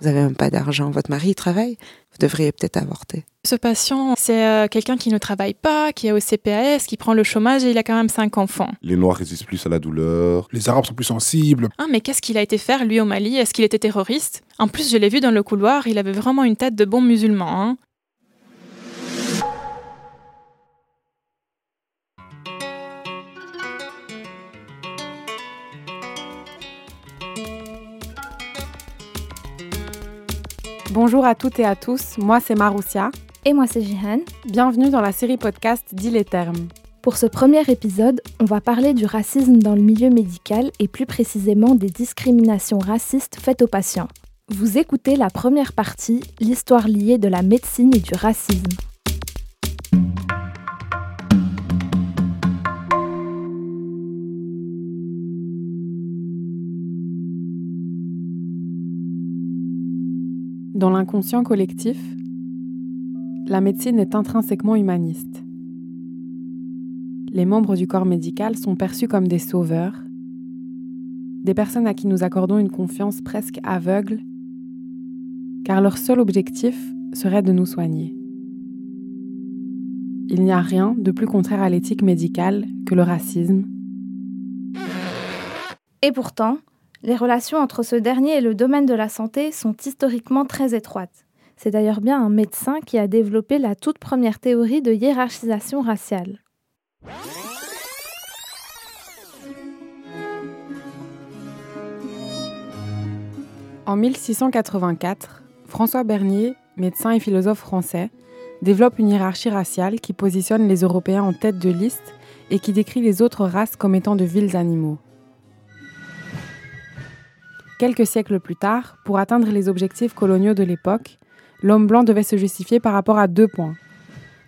Vous n'avez même pas d'argent. Votre mari travaille. Vous devriez peut-être avorter. Ce patient, c'est euh, quelqu'un qui ne travaille pas, qui est au CPAS, qui prend le chômage et il a quand même cinq enfants. Les Noirs résistent plus à la douleur. Les Arabes sont plus sensibles. Ah, mais qu'est-ce qu'il a été faire, lui, au Mali? Est-ce qu'il était terroriste? En plus, je l'ai vu dans le couloir, il avait vraiment une tête de bon musulman. Hein. Bonjour à toutes et à tous, moi c'est Maroussia. Et moi c'est Jihan. Bienvenue dans la série podcast Dis les termes. Pour ce premier épisode, on va parler du racisme dans le milieu médical et plus précisément des discriminations racistes faites aux patients. Vous écoutez la première partie, l'histoire liée de la médecine et du racisme. Dans l'inconscient collectif, la médecine est intrinsèquement humaniste. Les membres du corps médical sont perçus comme des sauveurs, des personnes à qui nous accordons une confiance presque aveugle, car leur seul objectif serait de nous soigner. Il n'y a rien de plus contraire à l'éthique médicale que le racisme. Et pourtant, les relations entre ce dernier et le domaine de la santé sont historiquement très étroites. C'est d'ailleurs bien un médecin qui a développé la toute première théorie de hiérarchisation raciale. En 1684, François Bernier, médecin et philosophe français, développe une hiérarchie raciale qui positionne les Européens en tête de liste et qui décrit les autres races comme étant de vils animaux. Quelques siècles plus tard, pour atteindre les objectifs coloniaux de l'époque, l'homme blanc devait se justifier par rapport à deux points.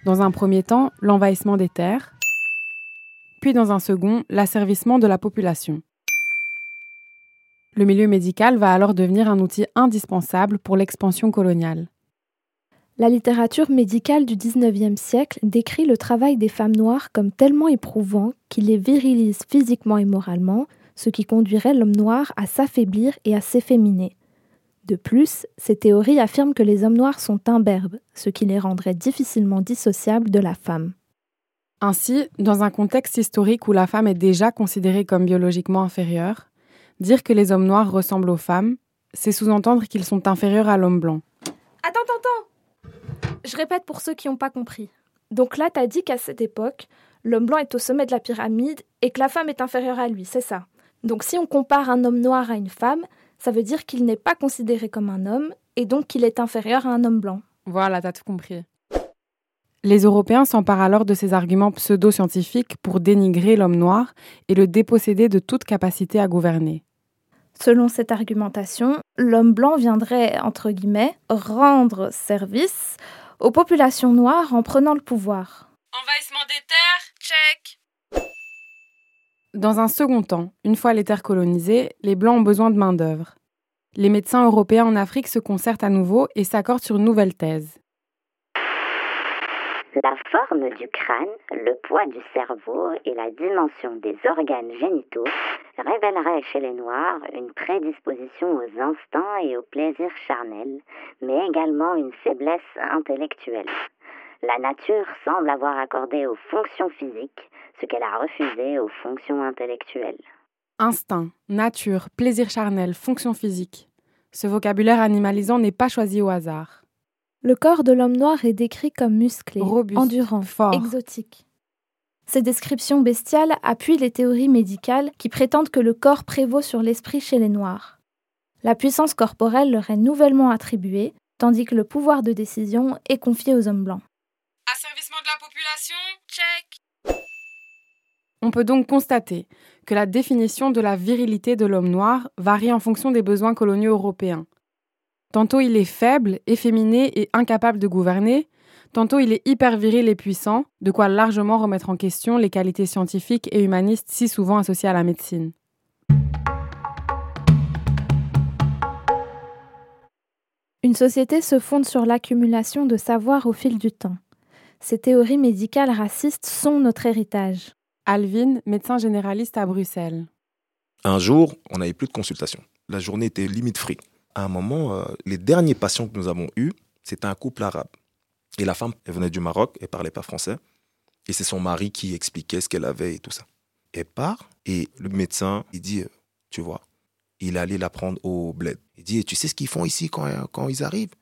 Dans un premier temps, l'envahissement des terres, puis dans un second, l'asservissement de la population. Le milieu médical va alors devenir un outil indispensable pour l'expansion coloniale. La littérature médicale du XIXe siècle décrit le travail des femmes noires comme tellement éprouvant qu'il les virilise physiquement et moralement, ce qui conduirait l'homme noir à s'affaiblir et à s'efféminer. De plus, ces théories affirment que les hommes noirs sont imberbes, ce qui les rendrait difficilement dissociables de la femme. Ainsi, dans un contexte historique où la femme est déjà considérée comme biologiquement inférieure, dire que les hommes noirs ressemblent aux femmes, c'est sous-entendre qu'ils sont inférieurs à l'homme blanc. Attends, attends, attends Je répète pour ceux qui n'ont pas compris. Donc là, t'as dit qu'à cette époque, l'homme blanc est au sommet de la pyramide et que la femme est inférieure à lui, c'est ça? Donc si on compare un homme noir à une femme, ça veut dire qu'il n'est pas considéré comme un homme et donc qu'il est inférieur à un homme blanc. Voilà, t'as tout compris. Les Européens s'emparent alors de ces arguments pseudo-scientifiques pour dénigrer l'homme noir et le déposséder de toute capacité à gouverner. Selon cette argumentation, l'homme blanc viendrait, entre guillemets, rendre service aux populations noires en prenant le pouvoir. Envahissement des terres, check. Dans un second temps, une fois les terres colonisées, les Blancs ont besoin de main-d'œuvre. Les médecins européens en Afrique se concertent à nouveau et s'accordent sur une nouvelle thèse. La forme du crâne, le poids du cerveau et la dimension des organes génitaux révéleraient chez les Noirs une prédisposition aux instincts et aux plaisirs charnels, mais également une faiblesse intellectuelle. La nature semble avoir accordé aux fonctions physiques ce qu'elle a refusé aux fonctions intellectuelles. Instinct, nature, plaisir charnel, fonction physique. Ce vocabulaire animalisant n'est pas choisi au hasard. Le corps de l'homme noir est décrit comme musclé, Robuste, endurant, fort. exotique. Ces descriptions bestiales appuient les théories médicales qui prétendent que le corps prévaut sur l'esprit chez les Noirs. La puissance corporelle leur est nouvellement attribuée, tandis que le pouvoir de décision est confié aux hommes blancs. Asservissement de la population, check. On peut donc constater que la définition de la virilité de l'homme noir varie en fonction des besoins coloniaux européens. Tantôt il est faible, efféminé et incapable de gouverner, tantôt il est hyper viril et puissant, de quoi largement remettre en question les qualités scientifiques et humanistes si souvent associées à la médecine. Une société se fonde sur l'accumulation de savoir au fil du temps. Ces théories médicales racistes sont notre héritage. Alvin, médecin généraliste à Bruxelles. Un jour, on n'avait plus de consultation. La journée était limite free. À un moment, euh, les derniers patients que nous avons eus, c'était un couple arabe. Et la femme, elle venait du Maroc, elle parlait pas français. Et c'est son mari qui expliquait ce qu'elle avait et tout ça. Elle part et le médecin, il dit, euh, tu vois, il allait la prendre au bled. Il dit, tu sais ce qu'ils font ici quand, quand ils arrivent?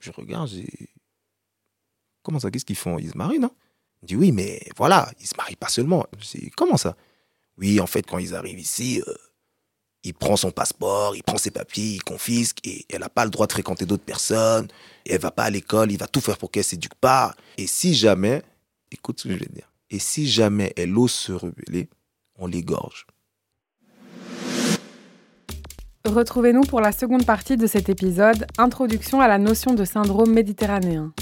Je regarde, j'ai... Comment ça, qu'est-ce qu'ils font? Ils se marient, non? Il dit, oui, mais voilà, ils se marient pas seulement. Comment ça? Oui, en fait, quand ils arrivent ici, euh, il prend son passeport, il prend ses papiers, il confisque, et elle n'a pas le droit de fréquenter d'autres personnes, et elle va pas à l'école, il va tout faire pour qu'elle s'éduque pas. Et si jamais, écoute ce que je vais dire, et si jamais elle ose se rebeller, on l'égorge. Retrouvez-nous pour la seconde partie de cet épisode, Introduction à la notion de syndrome méditerranéen.